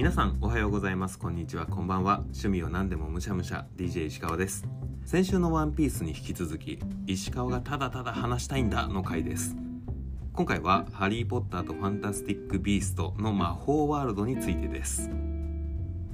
皆さんおはようございます。こんにちは。こんばんは。趣味を何でもむしゃむしゃ。DJ 石川です。先週のワンピースに引き続き石川がただただ話したいんだの回です。今回はハリーポッターとファンタスティックビーストの魔法ワールドについてです。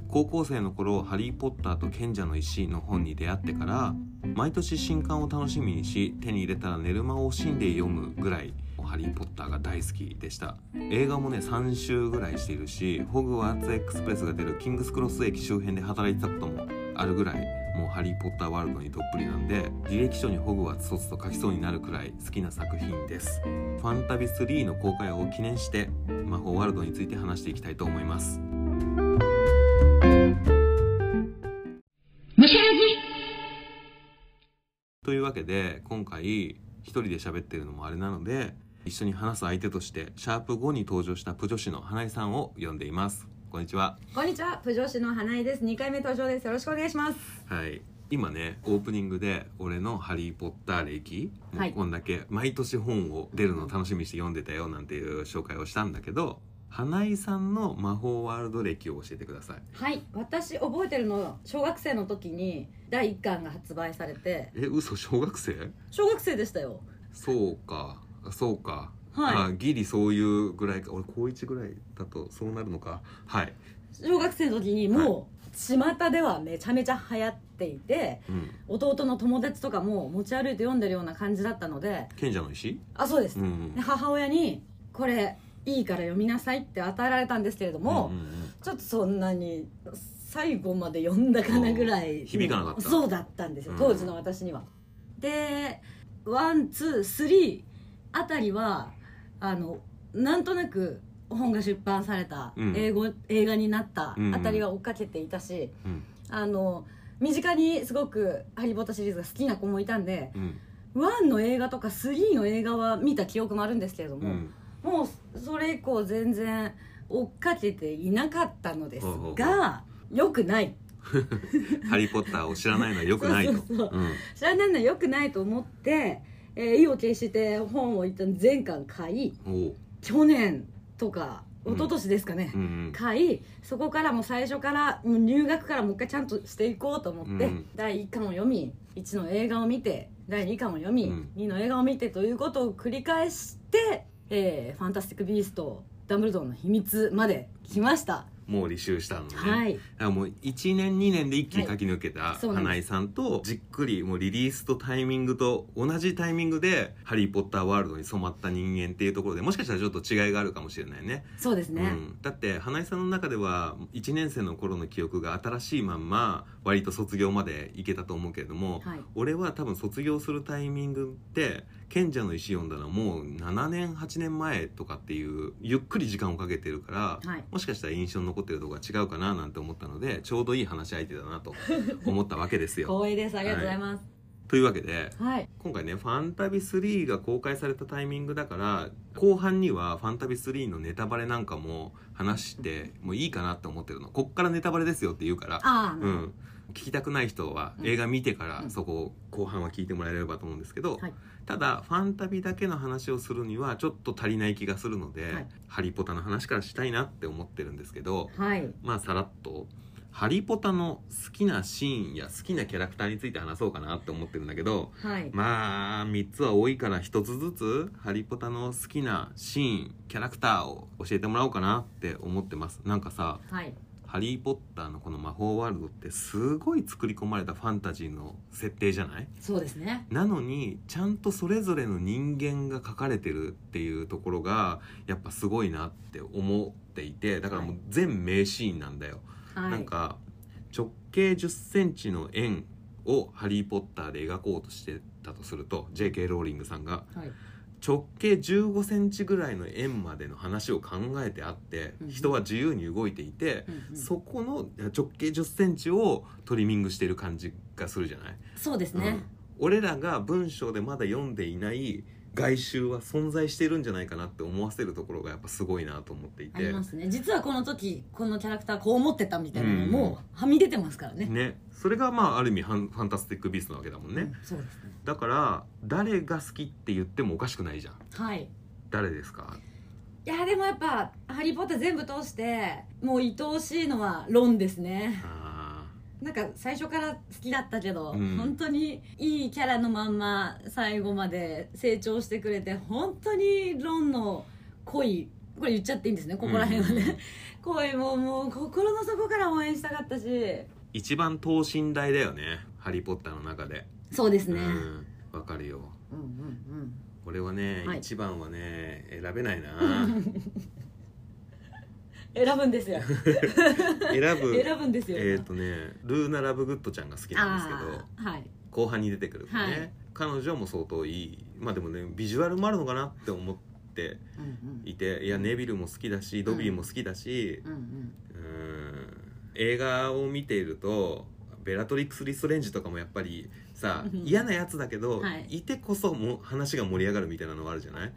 高校生の頃ハリー・ポッターと賢者の石の本に出会ってから毎年新刊を楽しみにし手に入れたら寝る間を惜しんで読むぐらいハリー・ポッターが大好きでした。映画もね3週ぐらいしているしホグワーツエクスプレスが出るキングスクロス駅周辺で働いてたこともあるぐらいもうハリー・ポッターワールドにどっぷりなんで履歴書にホグワーツ卒と書きそうになるくらい好きな作品です。ファンタビ3の公開を記念して魔法ワールドについて話していきたいと思います。というわけで今回一人で喋ってるのもあれなので一緒に話す相手としてシャープ5に登場したプ女子の花井さんを呼んでいます。こんにちは。じこんにちは、プ女子の花井です。2回目登場です。よろしくお願いします。はい。今ねオープニングで俺の「ハリー・ポッター歴」はい。こんだけ毎年本を出るのを楽しみにして読んでたよなんていう紹介をしたんだけど花井さんの魔法ワールド歴を教えてください。はい、私覚えてるの小学生の時に第1巻が発売されて。え嘘小学生？小学生でしたよ。そうかそうか、はい。あギリそういうぐらいか。俺高1ぐらいだとそうなるのか。はい、小学生の時にもう巷ではめちゃめちゃ流行っていてうん、弟の友達とかも持ち歩いて読んでるような感じだったので賢者の石？あそうです、うんで母親に「これいいから読みなさい」って与えられたんですけれども、うんうんうん。ちょっとそんなに最後まで読んだかなぐらい響かなかった。そうだったんですよ。うん。当時の私には、で one two three あたりはあのなんとなく本が出版された、うん。英語映画になったあたりは追っかけていたし、うん。あの身近にすごく「ハリー・ポッター」シリーズが好きな子もいたんでうん。1の映画とか3の映画は見た記憶もあるんですけれども、うん。もうそれ以降全然追っかけていなかったのですほうほうほう。がよくない。ハリー・ポッターを知らないのはよくないと。そうそうそう。うん。知らないのはよくないと思って、えー意を決して本を一旦全巻買い去年とかうん。一昨年ですかね、うんうん。買いそこからもう最初からもう入学からもう一回ちゃんとしていこうと思って、うん。第1巻を読み1の映画を見て第2巻を読み、うん。2の映画を見てということを繰り返して「えーファンタスティック・ビースト」ダンブルドアの秘密まで来ました、もう履修したのね、はい。だからもう1年2年で一気に駆け抜けた花井さんとじっくりもうリリースとタイミングと同じタイミングで「ハリー・ポッター」ワールドに染まった人間っていうところでもしかしたらちょっと違いがあるかもしれないね。そうですね、うん、だって花井さんの中では1年生の頃の記憶が新しいまんま割と卒業までいけたと思うけれども、はい。俺は多分卒業するタイミングって賢者の石読んだのはもう7年8年前とかっていうゆっくり時間をかけてるから、はい。もしかしたら印象に残ってるところが違うかななんて思ったのでちょうどいい話し相手だなと 思ったわけですよ。光栄ですありがとうございます。というわけではい、今回ね「ファンタビ3」が公開されたタイミングだから後半には「ファンタビ3」のネタバレなんかも話してもいいかなって思ってるの。こっからネタバレですよって言うから。うん、聞きたくない人はうん映画見てからうん。そこを後半は聞いてもらえればと思うんですけど、はい。ただファンタビだけの話をするにはちょっと足りない気がするので「はい。ハリポタ」の話からしたいなって思ってるんですけどはい。まあさらっと「ハリポタ」の好きなシーンや好きなキャラクターについて話そうかなって思ってるんだけどはい。まあ3つは多いから1つずつ「ハリポタ」の好きなシーンキャラクターを教えてもらおうかなって思ってます。なんかさはいハリー・ポッターのこの魔法ワールドってすごい作り込まれたファンタジーの設定じゃない？そうですね。なのにちゃんとそれぞれの人間が描かれてるっていうところがやっぱすごいなって思っていてだからもう全名シーンなんだよ、はい。なんか直径1 0センチの円をハリー・ポッターで描こうとしてたとすると JK ローリングさんがはい直径1 5センチぐらいの円までの話を考えてあってうん人は自由に動いていて、うんうん。そこの直径1 0センチをトリミングしている感じがするじゃない、そうですね、うん。俺らが文章でまだ読んでいない外周は存在してるんじゃないかなって思わせるところがやっぱすごいなと思っていて。ありますね。実はこの時このキャラクターこう思ってたみたいなのもはみ出てますからね。ね。それがまあある意味ファンファンタスティック・ビーストなわけだもんね、うんそうですね。だから誰が好きって言ってもおかしくないじゃん。はい。誰ですか？いやでもやっぱ「ハリー・ポッター」全部通してもう愛おしいのはロンですね。あなんか最初から好きだったけど、うん。本当にいいキャラのまんま最後まで成長してくれて本当にロンの恋これ言っちゃっていいんですねここら辺はね、恋ももう心の底から応援したかったし。ー一番等身大だよね「ハリー・ポッター」の中で。そうですね、うんわかるよ。うんうん。俺はね、はい。一番はね選べないな 選ぶんですよ。選ぶ 選ぶんですよ。えっ、とねルーナ・ラブグッドちゃんが好きなんですけどはい。後半に出てくる子ね、はい。彼女も相当いい。まあでもねビジュアルもあるのかなって思ってうんいていやネビルも好きだしドビーも好きだしうんうん。うんうん。映画を見ているとベラトリックス・リストレンジとかもやっぱりさうん。嫌なやつだけど、はい。い、てこそも話が盛り上がるみたいなのがあるじゃない？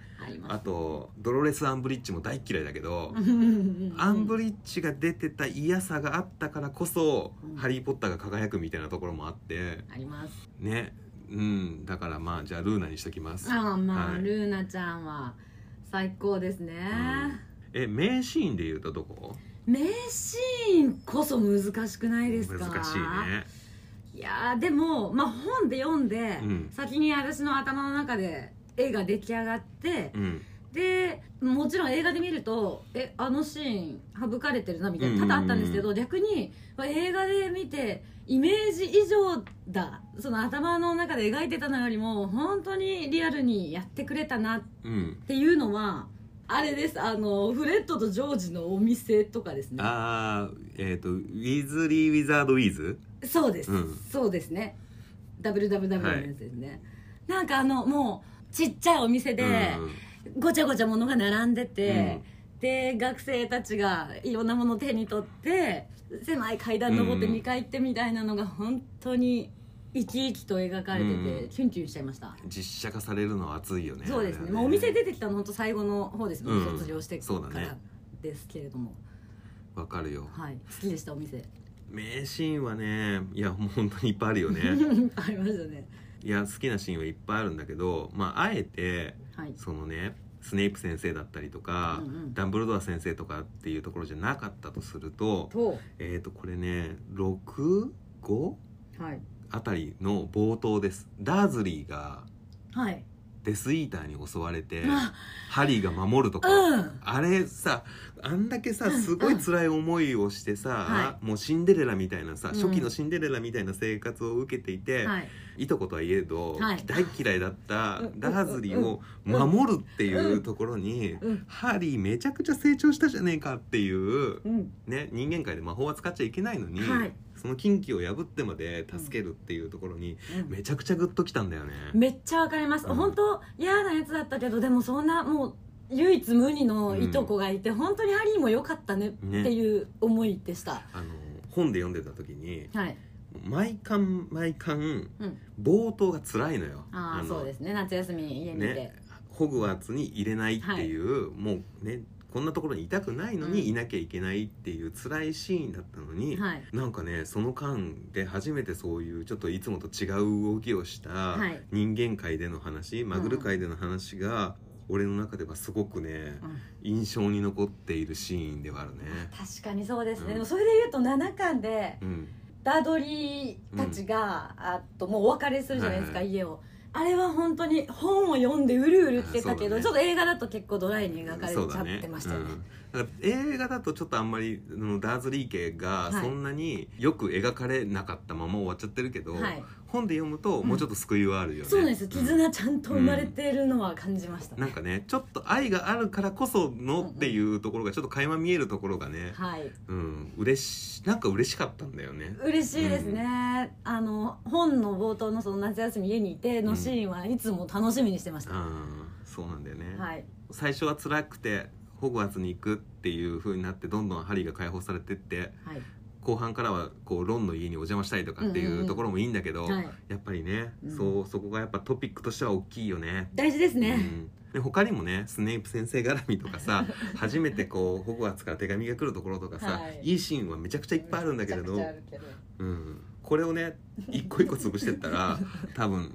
あとドロレス・アンブリッジも大嫌いだけど、うん。うんうんアンブリッジが出てた嫌さがあったからこそ、うん。ハリー・ポッターが輝くみたいなところもあって。あります。ね。うん。だからまあじゃあルーナにしときます。ああまあ、はい。ルーナちゃんは最高ですね、え名シーンで言うとどこ？名シーンこそ難しくないですか？難しいねいやーでも、まあ、本で読んで、うん。先に私の頭の中で絵が出来上がって、うん。でもちろん映画で見るとえあのシーン省かれてるなみたいな多々あったんですけど、逆にまあ映画で見てイメージ以上だその頭の中で描いてたのよりも本当にリアルにやってくれたなっうん。ていうのはあれです。あのフレッドとジョージのお店とかですね。ああえっ、とウィズリー・ウィザード・ウィズそうです、うん。そうですね。WWW のやつですね、なんかあのもうちっちゃいお店で、ごちゃごちゃ物が並んでて、で学生たちがいろんなものを手に取って狭い階段登ってうん。2階行ってみたいなのが本当に生き生きと描かれてて、うん。キュンキュンしちゃいました、実写化されるのは熱いよね。そうですね。あれはまあ、お店出てきたの本当最後の方ですね、うん。卒業してからですけれども、わかるよ。はい。好きでしたお店名シーンはねいやもう本当にいっぱいあるよね。ありましたね。いや好きなシーンはいっぱいあるんだけどまああえてはい。そのねスネイプ先生だったりとか、うんうん。ダンブルドア先生とかっていうところじゃなかったとするとと。えっ、とこれね65はい。あたりの冒頭です。ダーズリーがはいデスイーターに襲われてあ。ハリーが守るとか、うん。あれさあんだけさすごい辛い思いをしてさ、はもうシンデレラみたいなさ、うん。初期のシンデレラみたいな生活を受けていて、はい。いとことはいえど、はい。大嫌いだったうん。ダーズリーを守るっていうところに、うん。ハリーめちゃくちゃ成長したじゃねえかっていう、うん。ね、人間界で魔法は使っちゃいけないのに、はいその禁忌を破ってまで助けるっていうところに、めちゃくちゃグッときたんだよね。めっちゃわかります、うん。本当嫌なやつだったけどでもそんなもう唯一無二のいとこがいて、本当にハリーも良かったねっていう思いでした、あの本で読んでた時にはい、毎巻毎巻うん、冒頭が辛いのよ。ああそうですね。夏休み家にいて、ね、ホグワーツに入れないっていう、もうねこんなところにいたくないのにうん。いなきゃいけないっていう辛いシーンだったのに、はい。なんかねその間で初めてそういうちょっといつもと違う動きをしたはい。人間界での話、マグル界での話が俺の中ではすごくねうん。印象に残っているシーンではあるね。確かにそうですね、うん。でもそれで言うと7巻でうん、ダードリーたちが、あともうお別れするじゃないですか、はい。家をあれは本当に本を読んでうるうるってたけど、ね。ちょっと映画だと結構ドライに描かれちゃってましたよね。映画だとちょっとあんまりダーズリー家がはいそんなによく描かれなかったまま終わっちゃってるけど、はい本で読むともうちょっと救いはあるよね、そうなんです。ん。絆ちゃんと生まれてるのは感じましたね、なんかねちょっと愛があるからこそのっていうところがちょっと垣間見えるところがね、はい。うん。嬉しなんか嬉しかったんだよね。嬉しいですね、あの本の冒頭のその夏休み家にいてのシーンはいつも楽しみにしてました、ああそうなんだよね、はい。最初は辛くてホグワーツに行くっていう風になってどんどんハリーが解放されてってはい後半からはこうロンの家にお邪魔したいとかっていううん。ところもいいんだけど、はい。やっぱりね、うん。そうそこがやっぱトピックとしては大きいよね。大事ですね、うん、で他にもねスネイプ先生絡みとかさ 初めてこうホグワーツから手紙が来るところとかさ、はい。い、いシーンはめちゃくちゃいっぱいあるんだけれど。めちゃくちゃあるけど。うん、これをね一個一個潰してったら多分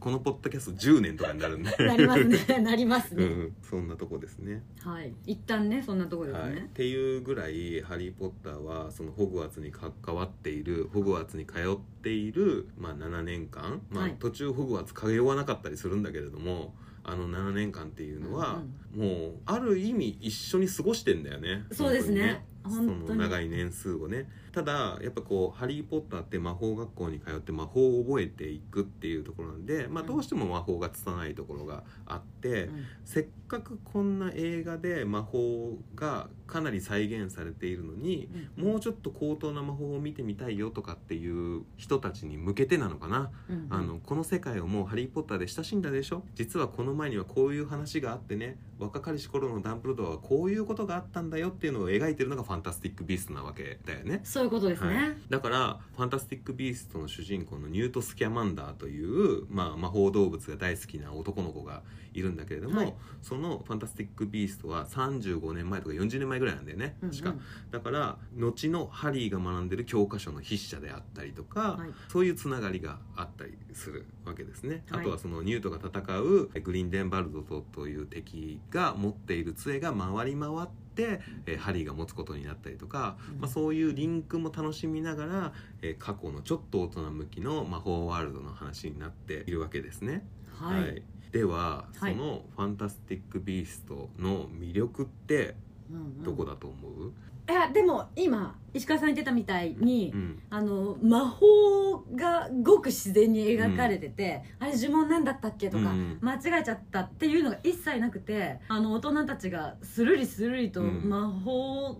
このポッドキャスト10年とかになるんで。なりますね。なりますね、うん、そんなとこですね。はい。一旦ねそんなところですはい、っね、ていうぐらい「ハリー・ポッター」はそのホグワーツに関わっているホグワーツに通っている、まあ、7年間、まあはい。途中ホグワーツ通わなかったりするんだけれどもあの7年間っていうのは、もうある意味一緒に過ごしてんだよね。そうですね。その長い年数をね。ただやっぱこう「ハリー・ポッター」って魔法学校に通って魔法を覚えていくっていうところなんで、まあ、うん。どうしても魔法が拙いところがあって、うん。せっかくこんな映画で魔法がかなり再現されているのに、もうちょっと高等な魔法を見てみたいよとかっていう人たちに向けてなのかな、うんあのこの世界をもう「ハリー・ポッター」で親しんだでしょ？実はこの前にはこういう話があってね。若かりし頃のダンブルドアはこういうことがあったんだよっていうのを描いてるのがファンタスティック・ビーストなわけだよね。そういうことですね、はい、だからファンタスティック・ビーストの主人公のニュート・スキャマンダーという、まあ、魔法動物が大好きな男の子がいるんだけれども、はい。そのファンタスティック・ビーストは35年前とか40年前ぐらいなんだよね確か、うん。うんだから後のハリーが学んでる教科書の筆者であったりとか、はい。そういうつながりがあったりするわけですね、はい。あとはそのニュートが戦うグリンデンバルドとという敵が持っている杖が回り回って、えーハリーが持つことになったりとか、うん。まあ、そういうリンクも楽しみながら、えー過去のちょっと大人向きの魔法ワールドの話になっているわけですね。はい、では、はい。その「ファンタスティック・ビースト」の魅力ってどこだと思う、いやでも今石川さん言ってたみたいに、うん。あの魔法がごく自然に描かれてて、あれ呪文なんだったっけとか、うん。間違えちゃったっていうのが一切なくてあの大人たちがスルリスルリとうん。魔法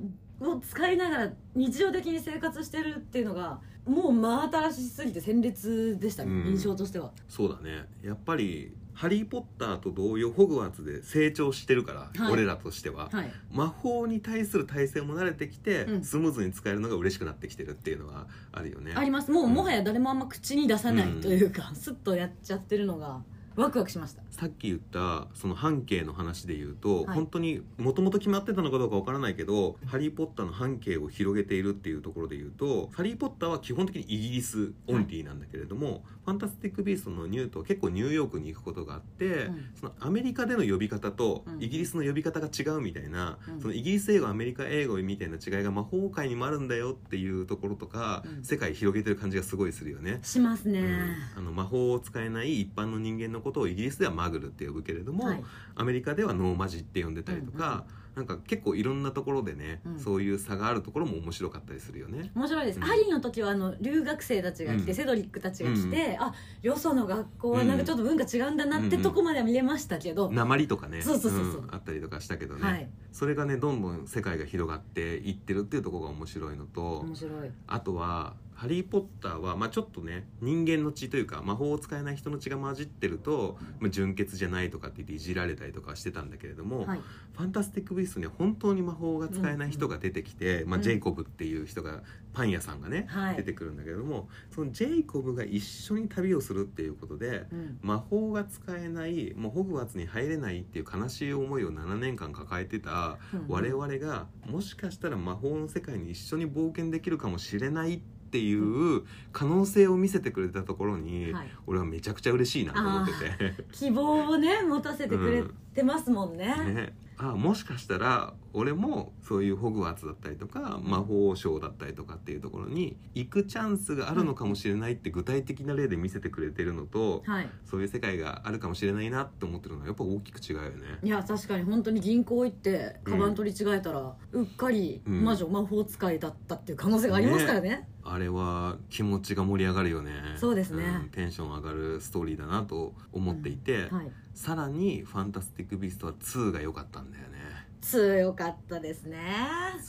を使いながら日常的に生活してるっていうのがもう真新しすぎて鮮烈でしたね、うん。印象としては。そうだね。やっぱり「ハリー・ポッター」と同様ホグワーツで成長してるから、はい。俺らとしては、はい。魔法に対する体制も慣れてきて、うん。スムーズに使えるのが嬉しくなってきてるっていうのはあるよね。あります。もう、うんもはや誰もあんま口に出さないというか、スッとやっちゃってるのがワクワクしました。さっき言ったその半径の話で言うと、はい。本当にもともと決まってたのかどうかわからないけど「ハリー・ポッター」の半径を広げているっていうところで言うと「ハリー・ポッター」は基本的にイギリスオンリーなんだけれども、ファンタスティック・ビーストのニュートは結構ニューヨークに行くことがあって、うん。そのアメリカでの呼び方とうん。イギリスの呼び方が違うみたいな、うん。そのイギリス英語アメリカ英語みたいな違いが魔法界にもあるんだよっていうところとか、うん。世界広げてる感じがすごいするよね。しますね、うん。あの魔法を使えない一般の人間のことをイギリスではマグルって呼ぶけれども、はい。アメリカではノーマジって呼んでたりとか、なんか結構いろんなところでね、うんそういう差があるところも面白かったりするよね。面白いです、うん。ハリーの時はあの留学生たちが来て、うん。セドリックたちが来て、あよその学校はなんかちょっと文化違うんだなってうんとこまでは見れましたけど、鉛とかね。そうそうそうそう。ん。あったりとかしたけどね、はい。それがねどんどん世界が広がっていってるっていうところが面白いのと、面白い。あとは「ハリー・ポッターは」まあ、ちょっとね人間の血というか魔法を使えない人の血が混じってると、まあ、純血じゃないとかって言っていじられたりとかしてたんだけれども、はい。ファンタスティック・ビーストには本当に魔法が使えない人が出てきて、まあ、うんジェイコブっていう人がパン屋さんがね、はい。出てくるんだけれどもそのジェイコブが一緒に旅をするっていうことでうん。魔法が使えないもうホグワーツに入れないっていう悲しい思いを7年間抱えてたうん。我々がもしかしたら魔法の世界に一緒に冒険できるかもしれないっていう可能性を見せてくれたところに、はい。俺はめちゃくちゃ嬉しいなと思ってて。希望をね持たせてくれてますもんね, ね、あもしかしたら俺もそういうホグワーツだったりとか魔法省だったりとかっていうところに行くチャンスがあるのかもしれないって具体的な例で見せてくれてるのと、はい。そういう世界があるかもしれないなって思ってるのはやっぱ大きく違うよね。いや確かに本当に銀行行ってカバン取り違えたら、うっかりうん。魔女魔法使いだったっていう可能性がありますからねあれは気持ちが盛り上がるよね。そうですね。んテンション上がるストーリーだなと思っていて、はい。さらに「ファンタスティック・ビースト」は2が良かったんだよね。強かったですね。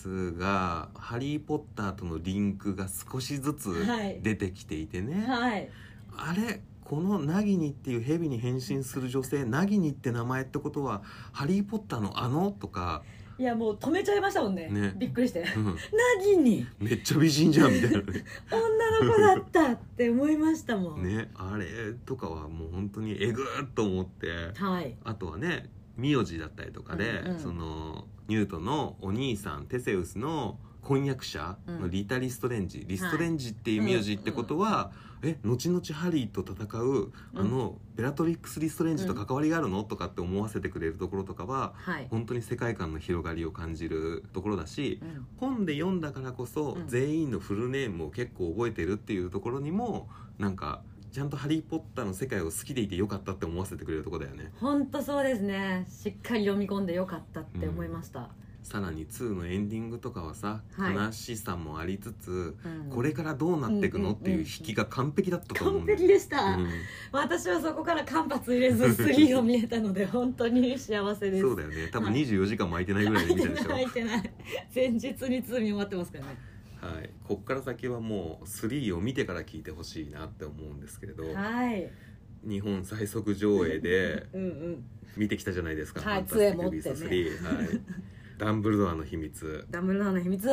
2が「ハリー・ポッター」とのリンクが少しずつはい。出てきていてね、はい。あれこのナギニっていう蛇に変身する女性ナギニって名前ってことは「ハリー・ポッター」のあの？とか、いやもう止めちゃいましたもんね。ね。びっくりして。うん。なぎに？めっちゃ美人じゃんみたいなね。女の子だったって思いましたもん、ねあれとかはもう本当にえぐーっと思って。はい。あとはね名字だったりとかで、うんうん。そのニュートンのお兄さんテセウスの婚約者のリタ・リストレンジ、リストレンジっていうはい名字ってことは、え後々ハリーと戦うあの、ベラトリックス・リストレンジと関わりがあるのとかって思わせてくれるところとかははい、本当に世界観の広がりを感じるところだしうん。本で読んだからこそ、うん。全員のフルネームを結構覚えてるっていうところにもなんかちゃんと「ハリー・ポッター」の世界を好きでいてよかったって思わせてくれるところだよね。本当そうですね。しっかり読み込んでよかったって思いました、さらに2のエンディングとかはさ、はい。悲しさもありつつうん。これからどうなっていくのっていう引きが完璧だったと思うん完だよ璧でした、うん。私はそこから間髪入れず3を見えたので 本当に幸せです。そうだよね。多分はい。24時間も空いてないぐらいで見たでしょ、開いてない。前日に2見終わってますからね。はい、こっから先はもう3を見てから聞いてほしいなって思うんですけれどはい。日本最速上映でうんうん見てきたじゃないですか「はいファンタスティック・杖持ってね。ビースト3」はい、ダンブルドアの秘密。ダブルドアの秘密。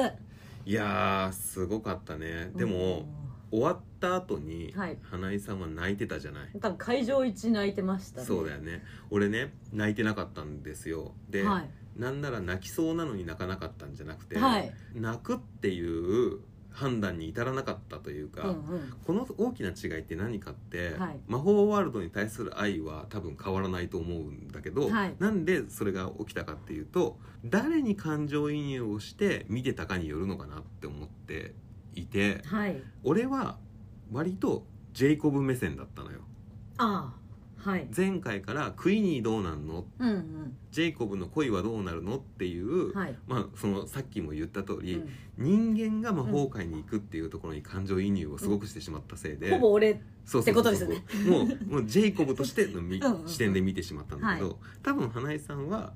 いやーすごかったね。でも終わった後に、はい。花井さんは泣いてたじゃない。多分会場一泣いてましたね。そうだよね。俺ね泣いてなかったんですよ。で、はい。なんなら泣きそうなのに泣かなかったんじゃなくて、はい。泣くっていう判断に至らなかったというか、うんうん。この大きな違いって何かって、はい。魔法ワールドに対する愛は多分変わらないと思うんだけど、はい。なんでそれが起きたかっていうと誰に感情移入をして見てたかによるのかなって思っていてはい。俺は割とジェイコブ目線だったのよ。ああはい。前回からクイニーどうなんの？うんうん。ジェイコブの恋はどうなるの？っていう、はい。まあそのさっきも言った通り、うん。人間が魔法界に行くっていうところに感情移入をすごくしてしまったせいで、ほぼ俺ってことですよね。もうもうジェイコブとしてのみ視点で見てしまったんだけど、は多分花井さんは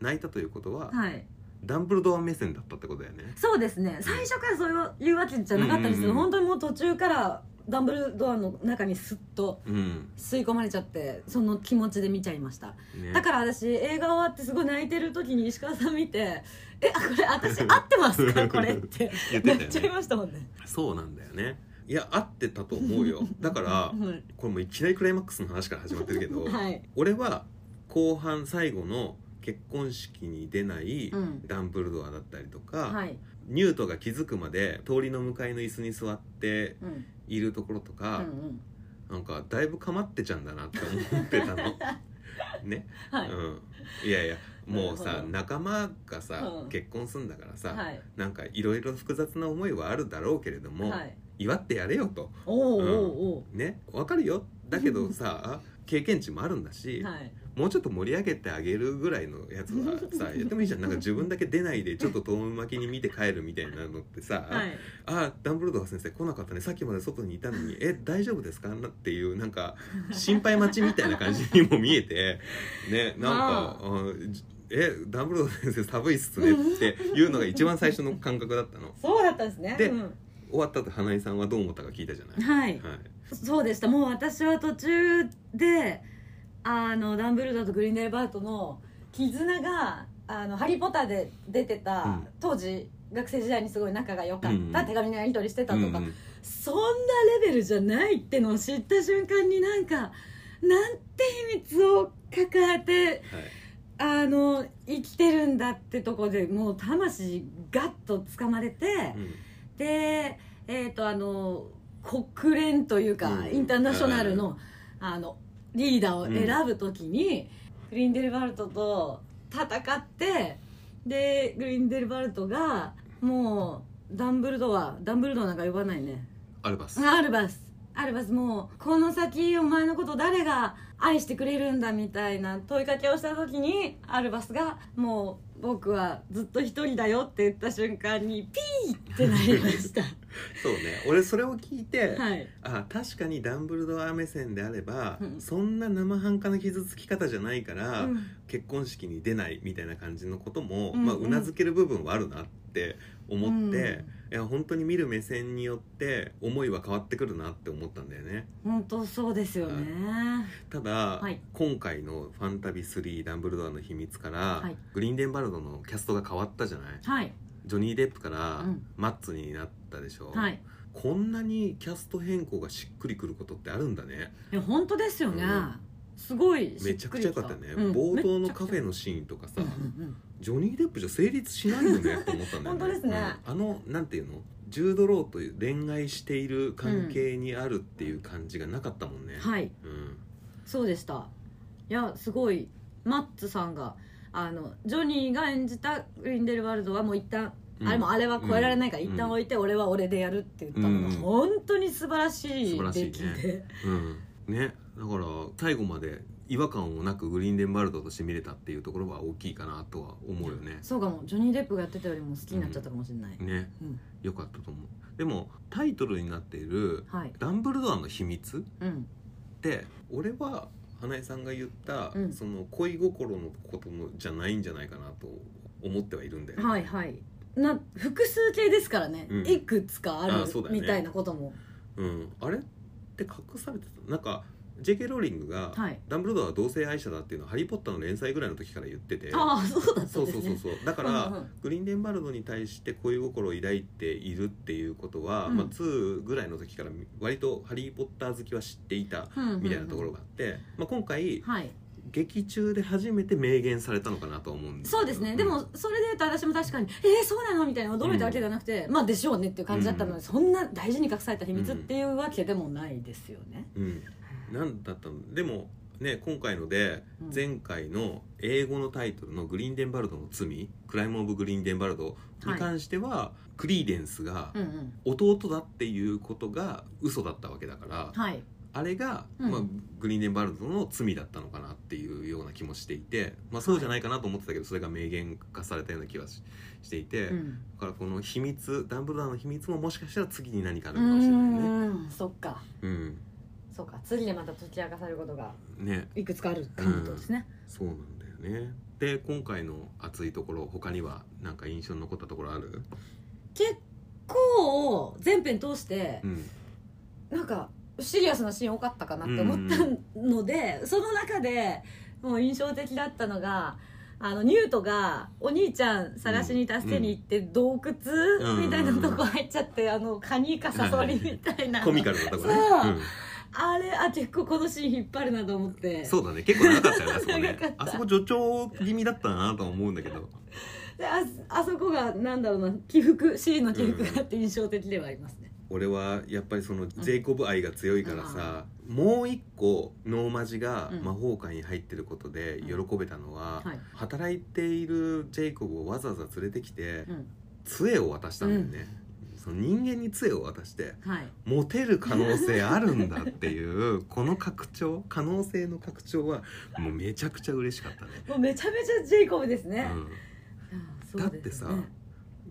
泣いたということは、はい。ダンブルドア目線だったってことだよね。そうですね。最初からそういうわけじゃなかったんですけど、うんうんうん。本当にもう途中からダンブルドアの中にスッとうん。吸い込まれちゃってその気持ちで見ちゃいました。ね。だから私映画終わってすごい泣いてる時に石川さん見て「えあこれ私合ってますか？これ」って。言ってね。なっちゃいましたもんね。そうなんだよね。いや合ってたと思うよ。だからはい。これもういきなりクライマックスの話から始まってるけど、はい。俺は後半最後の結婚式に出ないうん。ダンブルドアだったりとか、はい。ニュートが気づくまで通りの向かいの椅子に座ってうんいるところとうんか、うん。なんかだいぶかまってちゃんだなって思ってたの。ね、はい。うん、いやいやもうさ仲間がさ、うん。結婚すんだからさ、はい。なんかいろいろ複雑な思いはあるだろうけれども、はい。祝ってやれよと。おーおーおね？わかるよ。だけどさ 経験値もあるんだし、ーはいもうちょっと盛り上げてあげるぐらいのやつはさ やってもいいじゃん。なんか自分だけ出ないでちょっと遠巻きに見て帰るみたいなのってさ、はい。あダンブルドア先生来なかったね。さっきまで外にいたのにえ大丈夫ですか？なっていうなんか心配待ちみたいな感じにも見えて ねなんかあ。じえダンブルドア先生寒いっすねっていうのが一番最初の感覚だったの。そうだったんですね。でうん。終わった後花井さんはどう思ったか聞いたじゃない、はい。はい、そうでした。もう私は途中であのダンブルドアとグリンデルバートの絆が「あのハリー・ポッター」で出てた、うん。当時学生時代にすごい仲が良かった、うんうん。手紙のやり取りしてたとか、うんうん。そんなレベルじゃないってのを知った瞬間になんかなんて秘密を抱えてはい。あの生きてるんだってとこでもう魂ガッとつかまれて、うん。でえっ、とあの国連というか、うん。インターナショナルの,、あのリーダーを選ぶときに、グリンデルバルトと戦ってでグリンデルバルトがもうダンブルドアダンブルドアなんか呼ばないね。アルバス。アルバス。アルバスもうこの先お前のこと誰が愛してくれるんだみたいな問いかけをした時にアルバスがもう僕はずっと一人だよって言った瞬間にピーってなりました。そうね。俺それを聞いて、はい。あ確かにダンブルドア目線であれば、うん。そんな生半可な傷つき方じゃないから、うん。結婚式に出ないみたいな感じのことも、うんまあ、うなずける部分はあるなって思って、うんいや本当に見る目線によって思いは変わってくるなって思ったんだよね。本当そうですよね。ただ、はい。今回の「ファンタビ3ダンブルドアの秘密」から、はい。グリーンデンバルドのキャストが変わったじゃない？はい。ジョニー・デップからうん。マッツになったでしょ、はい。こんなにキャスト変更がしっくりくることってあるんだね。いや本当ですよね、うん。すごいめちゃくちゃ良かったよね、うん。冒頭のカフェのシーンとかさ、うんうんジョニー・デップじゃ成立しないよね と思ったんだよね。本当ですね。うん。あのなんていうの？ジュード・ローという恋愛している関係にあるっていう感じがなかったもんね、うんはい。うん。そうでした。いやすごい。マッツさんがあのジョニーが演じたグリンデルワルドはもう一旦、うん。あれもあれは超えられないからうん。一旦置いて俺は俺でやるって言ったのがうん。本当に素晴らしい出来ね。で、うん。ね。だから最後まで違和感もなくグリーンデンバルドとして見れたっていうところは大きいかなとは思うよね。そうかも。ジョニー・デップがやってたよりも好きになっちゃったかもしれない、ね。うん。よかったと思う。でもタイトルになっているはい「ダンブルドアの秘密」うん。って俺は花江さんが言った、うん。その恋心のことのじゃないんじゃないかなと思ってはいるんだよね、はいはい。な複数形ですからね、うん。いくつかあるあそうだよね。みたいなことも、うん、あれって隠されてた？なんか J.K. ローリングが、はい。ダンブルドアは同性愛者だっていうのは「ハリー・ポッター」の連載ぐらいの時から言ってて。ああそうだったそうそうんですね。そうそうだから、うんうんグリーンデンバルドに対して恋心を抱いているっていうことは、うん。まあ、2ぐらいの時から割と「ハリー・ポッター」好きは知っていたみたいなところがあって、まあ、今回はい。劇中で初めて明言されたのかなとは思うんそうですね、ん。でもそれで言うと私も確かに「えー、そうなの?」みたいな驚いたわけじゃなくて、まあでしょうねっていう感じだったので、うんそんな大事に隠された秘密っていうわけでもないですよね、うん、なんだったの？でもね今回のでうん。前回の英語のタイトルの「グリーンデンバルドの罪」「クライム・オブ・グリーンデンバルド」に関しては、クリーデンスが弟だっていうことが嘘だったわけだから、はい。あれが、うん。まあ、グリーンデンバルドの罪だったのかなっていうような気もしていて、まあ、そうじゃないかなと思ってたけど、それが明言化されたような気はししていて、うん。だからこの秘密ダンブルドアの秘密ももしかしたら次に何かあうるかもしれないね。そっか。うんそうか次でまた解き明かされることがね。いくつかあるかもとですね、そうなんだよね。で今回の熱いところ他には何か印象に残ったところある？結構全編通してうん。なんかシリアスなシーン多かったかなって思ったので、その中でもう印象的だったのがあのニュートがお兄ちゃん探しに助けに行って洞窟？ん。みたいなとこ入っちゃってあのカニかサソリみたいな。コミカルなところね。そうあれあ結構このシーン引っ張るなと思って。うん、そうだね。結構長かったよねあそこね。長かった。あそこ助長気味だったなとは思うんだけど。でああそこがなんだろうな起伏シーンの起伏があって印象的ではありますね、俺はやっぱりそのジェイコブ愛が強いからさ、もう一個ノーマジがうん。魔法界に入ってることで喜べたのは、はい。働いているジェイコブをわざわざ連れてきてうん。杖を渡したんだよね、その人間に杖を渡してはい。モテる可能性あるんだっていう この拡張可能性の拡張はもうめちゃくちゃ嬉しかったね、もうめちゃめちゃジェイコブですね、うん、だってさ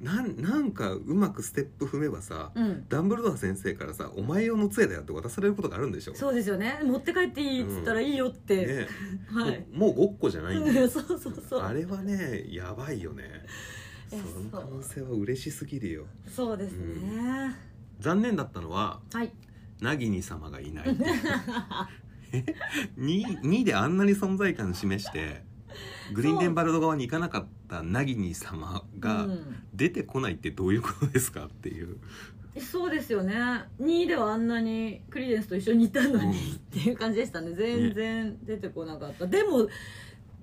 なんなんかうまくステップ踏めばさ、うん。ダンブルドア先生からさ「お前用の杖だよ」って渡されることがあるんでしょ？そうですよね。持って帰っていいっつったらいいよって、ね はい。もうもうごっこじゃないんだよ。うんそうそうそう。あれはねやばいよねその可能性は嬉しすぎるよ。そうですね、残念だったのははい。ナギニ様がいない。2, 2であんなに存在感示してグリーンデンバルド側に行かなかったナギニ様がう。ん出てこないってどういうことですかっていう、そうですよね。2ではあんなにクリデンスと一緒にいたのに、うん。っていう感じでしたね。全然出てこなかった、でも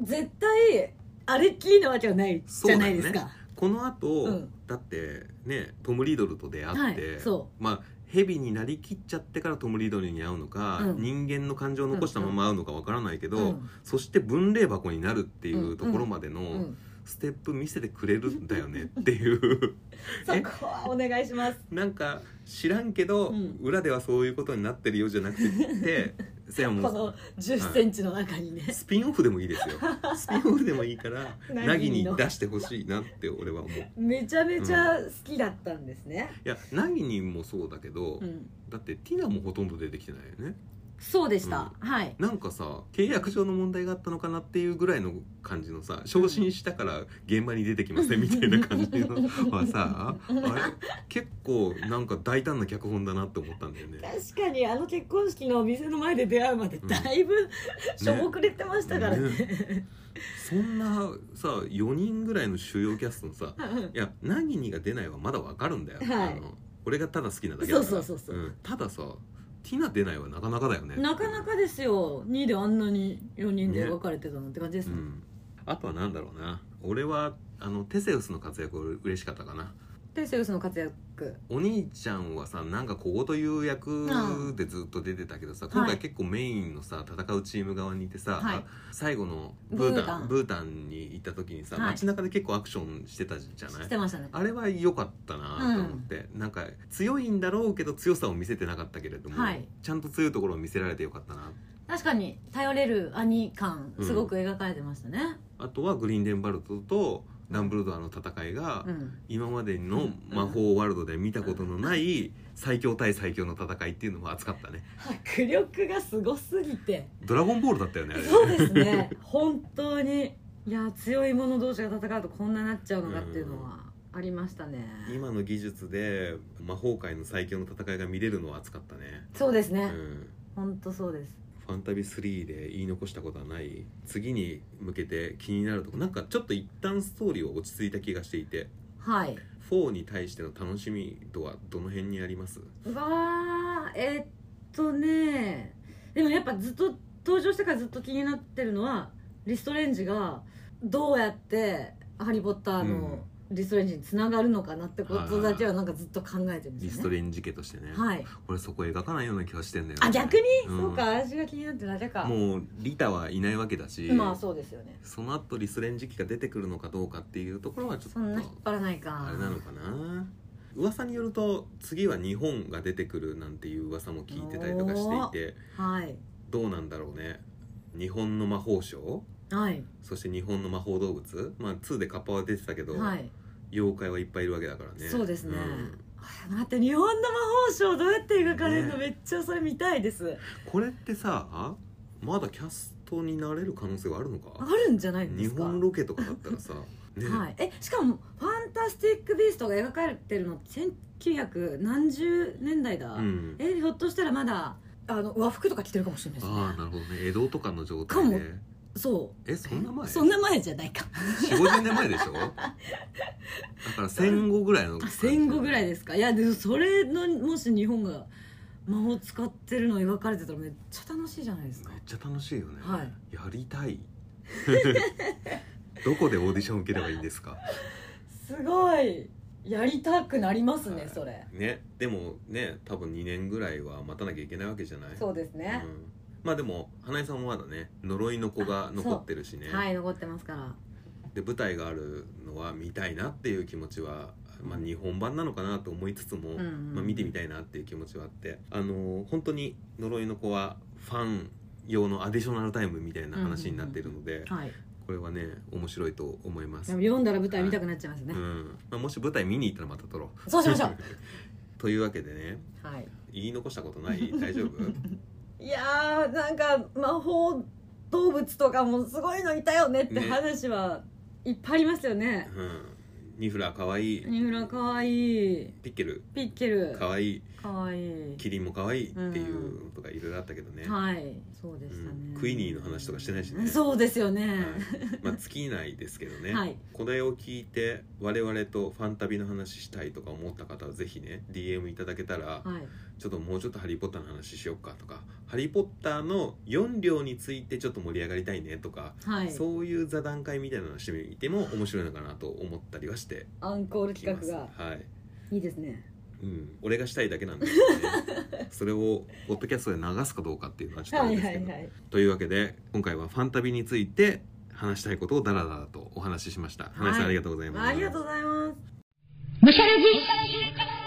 絶対あれっきりなわけはないじゃないですか、この後、うん。だってねトム・リドルと出会って、はいそまあ蛇になりきっちゃってからトム・リドルに会うのか、うん。人間の感情を残したまま会うのかわからないけど、うん。そして分霊箱になるっていうところまでのうんステップ見せてくれるんだよねっていう。そこはお願いします。なんか知らんけど、うん。裏ではそういうことになってるよじゃなくて せやもうこの1 0ンチの中にね、スピンオフでもいいですよ。スピンオフでもいいからナナギギに出してほしいなって俺は思う。いめちゃめちゃ好きだったんですね、やナギにもそうだけど、うん。だってティナもほとんど出てきてないよねそうでした、はい。なんかさ契約上の問題があったのかなっていうぐらいの感じのさ昇進したから現場に出てきませんみたいな感じのはさあれ？結構なんか大胆な脚本だなって思ったんだよね。確かにあの結婚式のお店の前で出会うまでだいぶ、しょぼくれてましたからね。ね。そんなさ4人ぐらいの主要キャストのさいや何にが出ないはまだわかるんだよ、はい。あの俺がただ好きなだけだから。そうそうそうそうん。たださティナ出ないはなかなかだよね。なかなかですよ。2であんなに4人で描かれてたなんて感じですね。うん。あとはなんだろうな。俺はあのテセウスの活躍う嬉しかったかな。テセウスの活躍お兄ちゃんはさなんか小言という役でずっと出てたけどさ、今回結構メインのさ戦うチーム側にいてさ、はい。最後のブータン。ブブータンに行った時にさ、はい。街中で結構アクションしてたじゃない？してましたね。あれは良かったなと思って、なんか強いんだろうけど強さを見せてなかったけれども、はい。ちゃんと強いところを見せられてよかったな。確かに頼れる兄感すごく描かれてましたね。あとはグリーンデンバルトとダンブルドアの戦いが、うん。今までの魔法ワールドで見たことのない最強対最強の戦いっていうのも熱かったね。迫力がすごすぎて。ドラゴンボールだったよねそうですね。本当に。いや強い者同士が戦うとこんなになっちゃうのかっていうのはありましたね。今の技術で魔法界の最強の戦いが見れるのは熱かったね。そうですね。うん。本当そうですファンタビ3で言い残したことはない。次に向けて気になるとこなんかちょっと一旦ストーリーは落ち着いた気がしていて。はい。4に対しての楽しみ度はどの辺にあります？うわーえーっとね。でもやっぱずっと登場してからずっと気になってるのはリストレンジがどうやって「ハリー・ポッター」のリストレンジにつながるのかなってことだけはなんかずっと考えてるんですよね。リストレンジ家としてね、はい。これそこ描かないような気がしてんだよね。あ逆に、うん。そうか味が気になってるだけか。もうリタはいないわけだし、まあそうですよね。その後リスレン時期が出てくるのかどうかっていうところはちょっとそんな引っ張らないか。あれなのかな。噂によると次は日本が出てくるなんていう噂も聞いてたりとかしていてはい。どうなんだろうね。日本の魔法省？はい。そして日本の魔法動物？まあ2でカッパは出てたけど、はい妖怪はいっぱいいるわけだからね。そうですね、ん。あ待って日本の魔法省どうやって描かれるの、ね。めっちゃそれ見たいです。これってさまだキャストになれる可能性はあるのあかるんじゃないんで日すか？本ロケとかだったらさ。ね、はい、えしかも「ファンタスティック・ビースト」が描かれてるの？1900何十年代だ、うん。えひょっとしたらまだあの和服とか着てるかもしれないですね。ああなるほどね。江戸とかの状態かもでそえそんな前？うそんな前じゃないか。4 5 0年前でしょ？だから戦後ぐらいの。あ戦後ぐらいでですか。いやでもそれのもし日本が魔法使ってるの描かれてたらめっちゃ楽しいじゃないですか。めっちゃ楽しいよね、はい。やりたい。どこでオーディション受ければいいんですか？すごい。やりたくなりますね、はい。それ。ね。でもね多分2年ぐらいは待たなきゃいけないわけじゃない？そうですね、うん、まあでも花江さんもまだね呪いの子が残ってるしね。はい残ってますから。で舞台があるのは見たいなっていう気持ちは、まあ、日本版なのかなと思いつつも、んうんまあ、見てみたいなっていう気持ちはあって。あのー本当に呪いの子はファン用のアディショナルタイムみたいな話になっているので、はい。これはね面白いと思います。でも読んだら舞台見たくなっちゃいますね、うん。まあ、もし舞台見に行ったらまた撮ろう。そうしましょう。というわけでねはい。言い残したことない？大丈夫？いやーなんか魔法動物とかもすごいのいたよねってね。話はいっぱいありますよね。うん。ニフラかわい。いニフラかわい。いピッケル。ピッケル。かわい。いかわい。いキリンもかわいいっていうのとかいろいろあったけどね、はい。そうでしたね、うんクイニーの話とかしてないしね。そうですよね。はい。まあ尽きないですけどね、はい。これを聞いて我々とファンタビの話したいとか思った方はぜひね DM いただけたら、はいちょっともうちょっと「ハリー・ポッター」の話しよっかとか「ハリー・ポッター」の4両についてちょっと盛り上がりたいねとか、はい。そういう座談会みたいなのをしてみても面白いのかなと思ったりはして。アンコールきます。企画がはい、いいですね。うん、俺がしたいだけなんですけどね。それをポッドキャストで流すかどうかっていうのはちょっとあはいれですけど、はいはいというわけで今回はファンタビについて話したいことをダラダラとお話ししました。花井さん、はいありがとうございます。ありがとうございます。むしゃらじ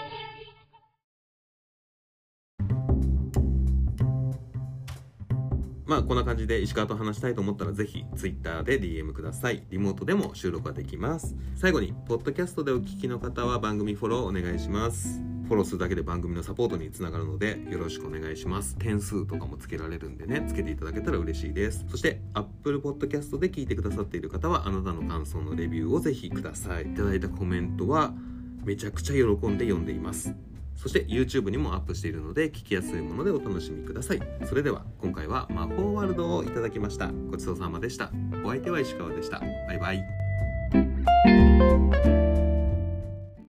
まあこんな感じで石川と話したいと思ったらぜひ Twitter で DM ください。リモートでも収録ができます。最後にポッドキャストでお聞きの方は番組フォローお願いします。フォローするだけで番組のサポートにつながるのでよろしくお願いします。点数とかもつけられるんでねつけていただけたら嬉しいです。そして Apple Podcast で聞いてくださっている方はあなたの感想のレビューをぜひください。いただいたコメントはめちゃくちゃ喜んで読んでいます。そして YouTube にもアップしているので聞きやすいものでお楽しみください。それでは今回は魔法ワールドをいただきました。ごちそうさまでした。お相手は石川でした。バイバイ。